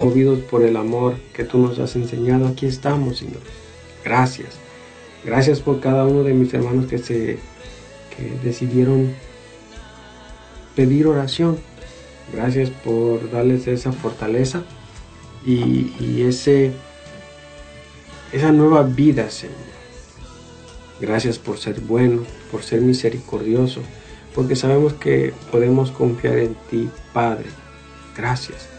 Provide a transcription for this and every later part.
Movidos por el amor que tú nos has enseñado, aquí estamos, Señor. Gracias. Gracias por cada uno de mis hermanos que se que decidieron pedir oración. Gracias por darles esa fortaleza y, y ese esa nueva vida, Señor. Gracias por ser bueno, por ser misericordioso, porque sabemos que podemos confiar en ti, Padre. Gracias.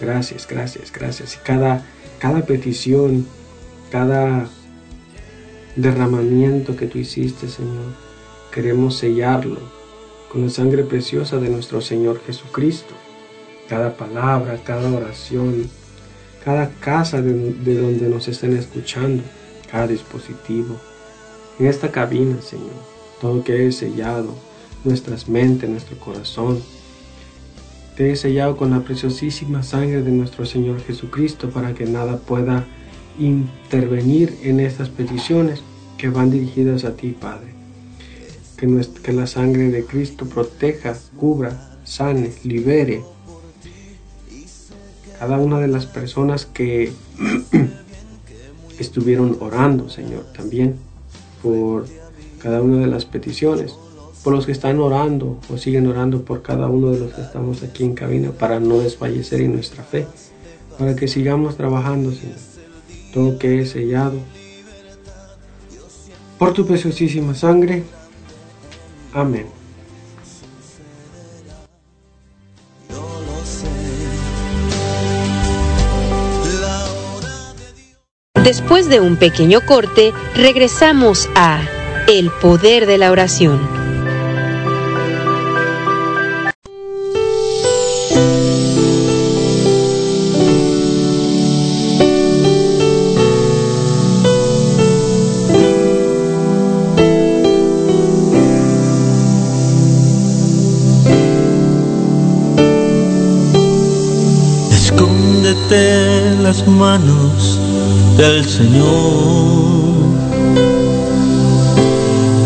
Gracias, gracias, gracias. Cada, cada petición, cada derramamiento que tú hiciste, Señor, queremos sellarlo con la sangre preciosa de nuestro Señor Jesucristo. Cada palabra, cada oración, cada casa de, de donde nos estén escuchando, cada dispositivo, en esta cabina, Señor, todo que he sellado, nuestras mentes, nuestro corazón, he sellado con la preciosísima sangre de nuestro Señor Jesucristo para que nada pueda intervenir en estas peticiones que van dirigidas a ti, Padre. Que, que la sangre de Cristo proteja, cubra, sane, libere cada una de las personas que estuvieron orando, Señor, también por cada una de las peticiones, por los que están orando o siguen orando por cada uno de los que estamos aquí en cabina para no desfallecer en nuestra fe, para que sigamos trabajando, Señor. Todo que es sellado por tu preciosísima sangre. Amén. Después de un pequeño corte, regresamos a El Poder de la Oración. Manos del Señor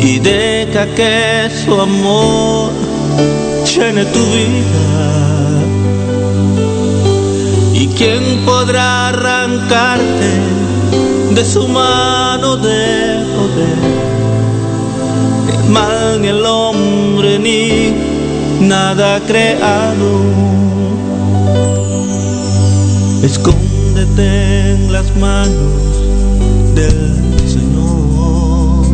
y deja que su amor llene tu vida. ¿Y quién podrá arrancarte de su mano de poder? El mal ni el hombre ni nada creado. Escóndete las manos del Señor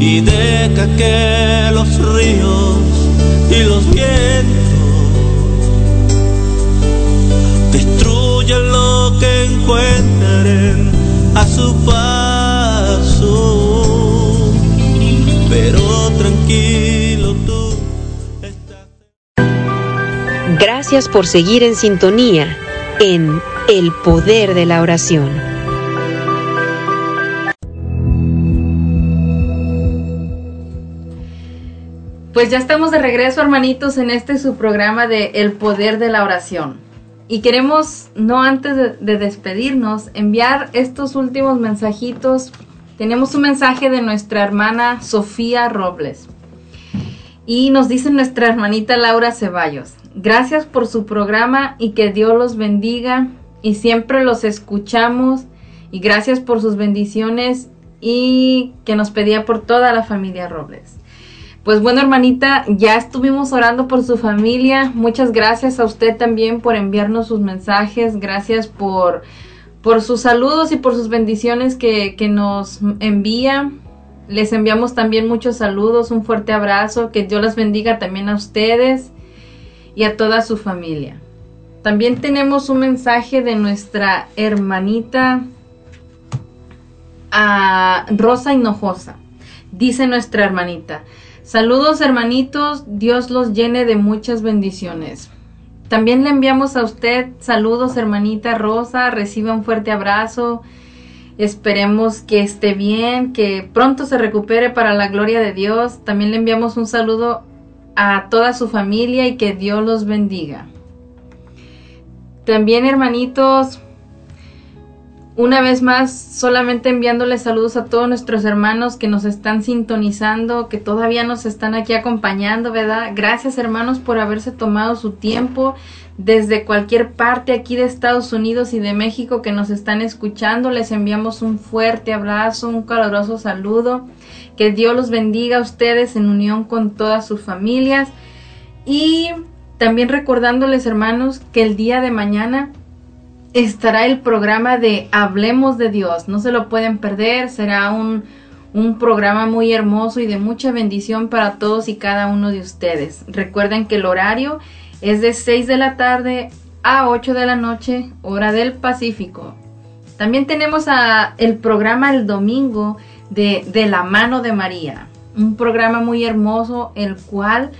y deja que los ríos y los vientos destruyan lo que encuentren a su paso. Pero tranquilo tú estás. Gracias por seguir en sintonía en El Poder de la Oración. Pues ya estamos de regreso, hermanitos, en este su programa de El Poder de la Oración. Y queremos, no antes de, de despedirnos, enviar estos últimos mensajitos. Tenemos un mensaje de nuestra hermana Sofía Robles. Y nos dice nuestra hermanita Laura Ceballos. Gracias por su programa y que Dios los bendiga y siempre los escuchamos y gracias por sus bendiciones y que nos pedía por toda la familia Robles. Pues bueno, hermanita, ya estuvimos orando por su familia. Muchas gracias a usted también por enviarnos sus mensajes. Gracias por, por sus saludos y por sus bendiciones que, que nos envía. Les enviamos también muchos saludos, un fuerte abrazo. Que Dios las bendiga también a ustedes y a toda su familia. También tenemos un mensaje de nuestra hermanita a Rosa Hinojosa. Dice nuestra hermanita, saludos hermanitos, Dios los llene de muchas bendiciones. También le enviamos a usted saludos, hermanita Rosa. Reciba un fuerte abrazo. Esperemos que esté bien, que pronto se recupere para la gloria de Dios. También le enviamos un saludo a toda su familia y que Dios los bendiga. También, hermanitos, una vez más, solamente enviándoles saludos a todos nuestros hermanos que nos están sintonizando, que todavía nos están aquí acompañando, ¿verdad? Gracias hermanos por haberse tomado su tiempo desde cualquier parte aquí de Estados Unidos y de México que nos están escuchando. Les enviamos un fuerte abrazo, un caluroso saludo. Que Dios los bendiga a ustedes en unión con todas sus familias. Y también recordándoles hermanos que el día de mañana estará el programa de Hablemos de Dios. No se lo pueden perder, será un, un, programa muy hermoso y de mucha bendición para todos y cada uno de ustedes. Recuerden que el horario es de 6 de la tarde a 8 de la noche, hora del Pacífico. También tenemos a el programa el domingo de, de la mano de María, un programa muy hermoso, el cual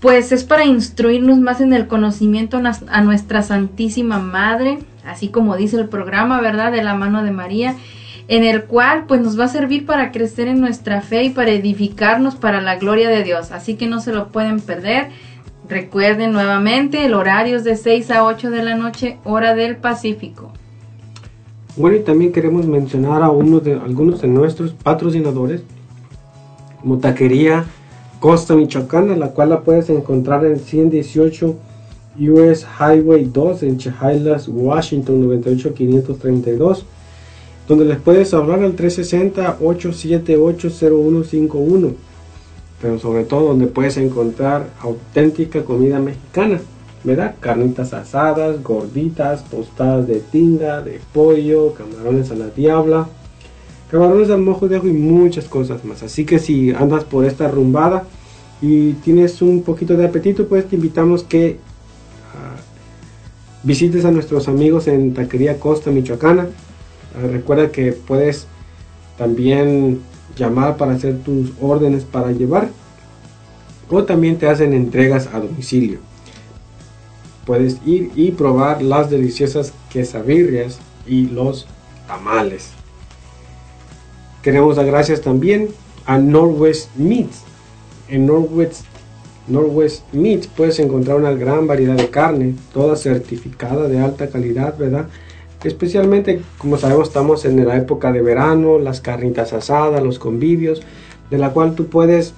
pues es para instruirnos más en el conocimiento a nuestra Santísima Madre, así como dice el programa, ¿verdad? De la mano de María, en el cual pues nos va a servir para crecer en nuestra fe y para edificarnos para la gloria de Dios. Así que no se lo pueden perder. Recuerden nuevamente, el horario es de 6 a 8 de la noche, hora del Pacífico. Bueno, y también queremos mencionar a uno de algunos de nuestros patrocinadores, como Costa Michoacana, la cual la puedes encontrar en 118 US Highway 2 en Chehalis, Washington 98532, donde les puedes hablar al 360-878-0151, pero sobre todo donde puedes encontrar auténtica comida mexicana, ¿verdad? Carnitas asadas, gorditas, tostadas de tinga, de pollo, camarones a la diabla, camarones al mojo de ajo y muchas cosas más. Así que si andas por esta rumbada y tienes un poquito de apetito, pues te invitamos que uh, visites a nuestros amigos en Taquería Costa Michoacana. Uh, recuerda que puedes también llamar para hacer tus órdenes para llevar o también te hacen entregas a domicilio. Puedes ir y probar las deliciosas quesadillas y los tamales. Queremos dar gracias también a Northwest Meats. En Northwest, Northwest Meats puedes encontrar una gran variedad de carne, toda certificada de alta calidad, ¿verdad? Especialmente, como sabemos, estamos en la época de verano, las carnitas asadas, los convivios, de la cual tú puedes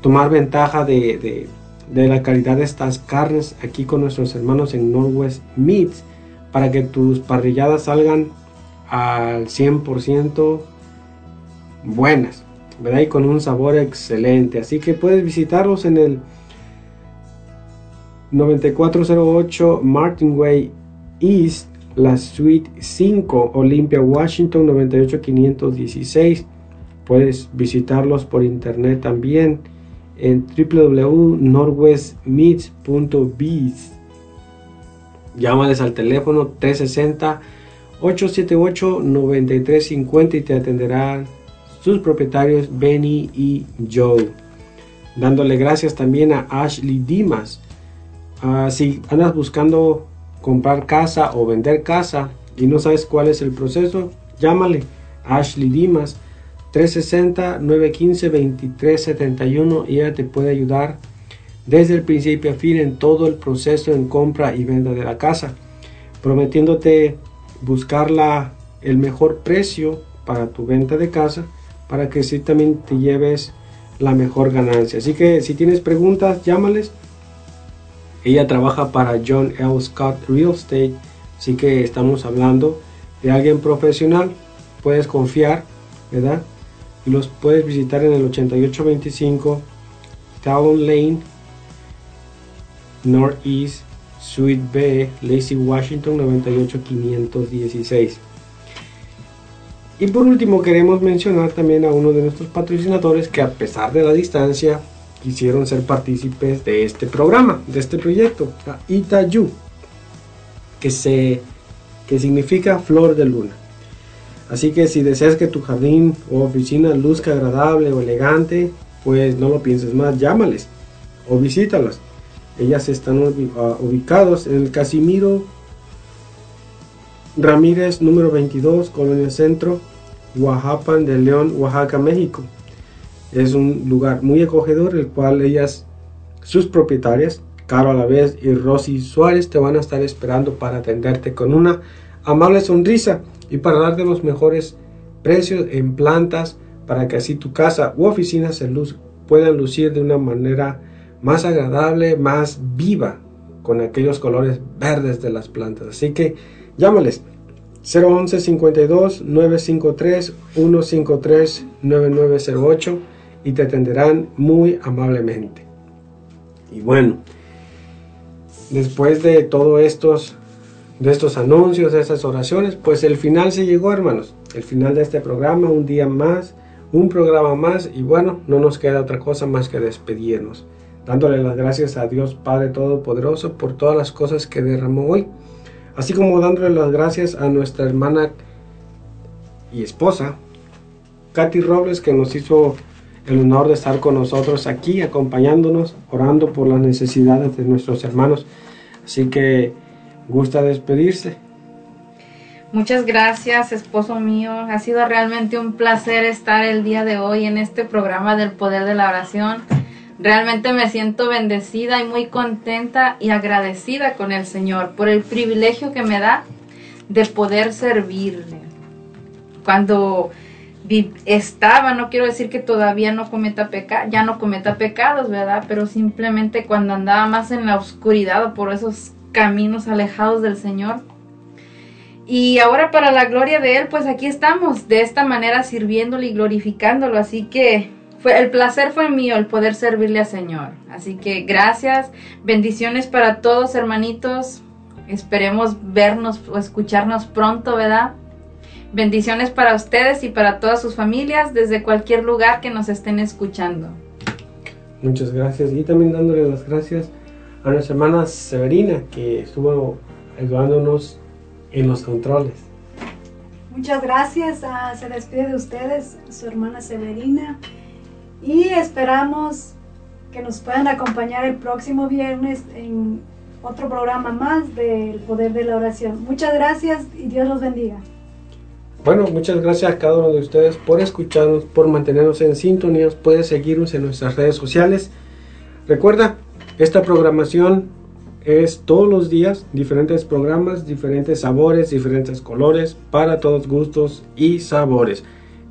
tomar ventaja de, de, de la calidad de estas carnes aquí con nuestros hermanos en Northwest Meats para que tus parrilladas salgan al 100% buenas, ¿verdad? Y con un sabor excelente. Así que puedes visitarlos en el 9408 Martin Way East, la Suite 5, Olympia, Washington 98516. Puedes visitarlos por internet también en www.norwestmeets.biz. Llámales al teléfono 360 878 9350 y te atenderán sus propietarios Benny y Joe. Dándole gracias también a Ashley Dimas. Uh, si andas buscando comprar casa o vender casa y no sabes cuál es el proceso, llámale Ashley Dimas 360-915-2371 y ella te puede ayudar desde el principio a fin en todo el proceso en compra y venta de la casa, prometiéndote buscarla el mejor precio para tu venta de casa para que sí también te lleves la mejor ganancia. Así que si tienes preguntas, llámales. Ella trabaja para John L. Scott Real Estate, así que estamos hablando de alguien profesional. Puedes confiar, ¿verdad? Y los puedes visitar en el 8825 Talon Lane, Northeast, Suite B, Lacey, Washington 98516. Y por último queremos mencionar también a uno de nuestros patrocinadores que a pesar de la distancia quisieron ser partícipes de este programa, de este proyecto, a Itayu, que, se, que significa flor de luna. Así que si deseas que tu jardín o oficina luzca agradable o elegante, pues no lo pienses más, llámales o visítalos. Ellas están ah, ubicados en el Casimiro Ramírez número 22, Colonia Centro, Oaxaca de León, Oaxaca, México. Es un lugar muy acogedor, el cual ellas, sus propietarias, Caro a la vez y Rosy Suárez, te van a estar esperando para atenderte con una amable sonrisa y para darte los mejores precios en plantas para que así tu casa u oficina se luz, puedan lucir de una manera más agradable, más viva con aquellos colores verdes de las plantas. Así que llámales 011 52 953 153 9908 y te atenderán muy amablemente. Y bueno, después de todos estos de estos anuncios, de estas oraciones, pues el final se llegó, hermanos. El final de este programa, un día más, un programa más y bueno, no nos queda otra cosa más que despedirnos, dándole las gracias a Dios Padre Todopoderoso por todas las cosas que derramó hoy así como dándole las gracias a nuestra hermana y esposa, Katy Robles, que nos hizo el honor de estar con nosotros aquí, acompañándonos, orando por las necesidades de nuestros hermanos. Así que gusta despedirse. Muchas gracias, esposo mío. Ha sido realmente un placer estar el día de hoy en este programa del poder de la oración. Realmente me siento bendecida y muy contenta y agradecida con el Señor por el privilegio que me da de poder servirle. Cuando estaba, no quiero decir que todavía no cometa pecado, ya no cometa pecados, ¿verdad? Pero simplemente cuando andaba más en la oscuridad o por esos caminos alejados del Señor. Y ahora para la gloria de Él, pues aquí estamos, de esta manera sirviéndole y glorificándolo. Así que fue, el placer fue mío el poder servirle al Señor. Así que gracias, bendiciones para todos hermanitos. Esperemos vernos o escucharnos pronto, ¿verdad? Bendiciones para ustedes y para todas sus familias desde cualquier lugar que nos estén escuchando. Muchas gracias y también dándole las gracias a nuestra hermana Severina que estuvo ayudándonos en los controles. Muchas gracias, ah, se despide de ustedes su hermana Severina y esperamos que nos puedan acompañar el próximo viernes en otro programa más del Poder de la Oración. Muchas gracias y Dios los bendiga. Bueno, muchas gracias a cada uno de ustedes por escucharnos, por mantenernos en sintonía. Puedes seguirnos en nuestras redes sociales. Recuerda, esta programación es todos los días, diferentes programas, diferentes sabores, diferentes colores, para todos gustos y sabores,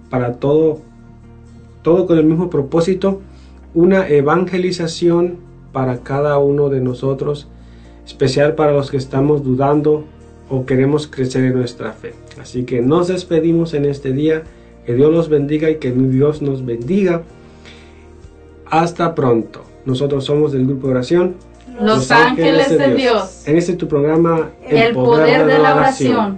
para todo todo con el mismo propósito, una evangelización para cada uno de nosotros, especial para los que estamos dudando o queremos crecer en nuestra fe. Así que nos despedimos en este día, que Dios los bendiga y que Dios nos bendiga. Hasta pronto. Nosotros somos del grupo de oración. Los, ángeles, de Dios. En este tu programa, El, poder, de, la oración.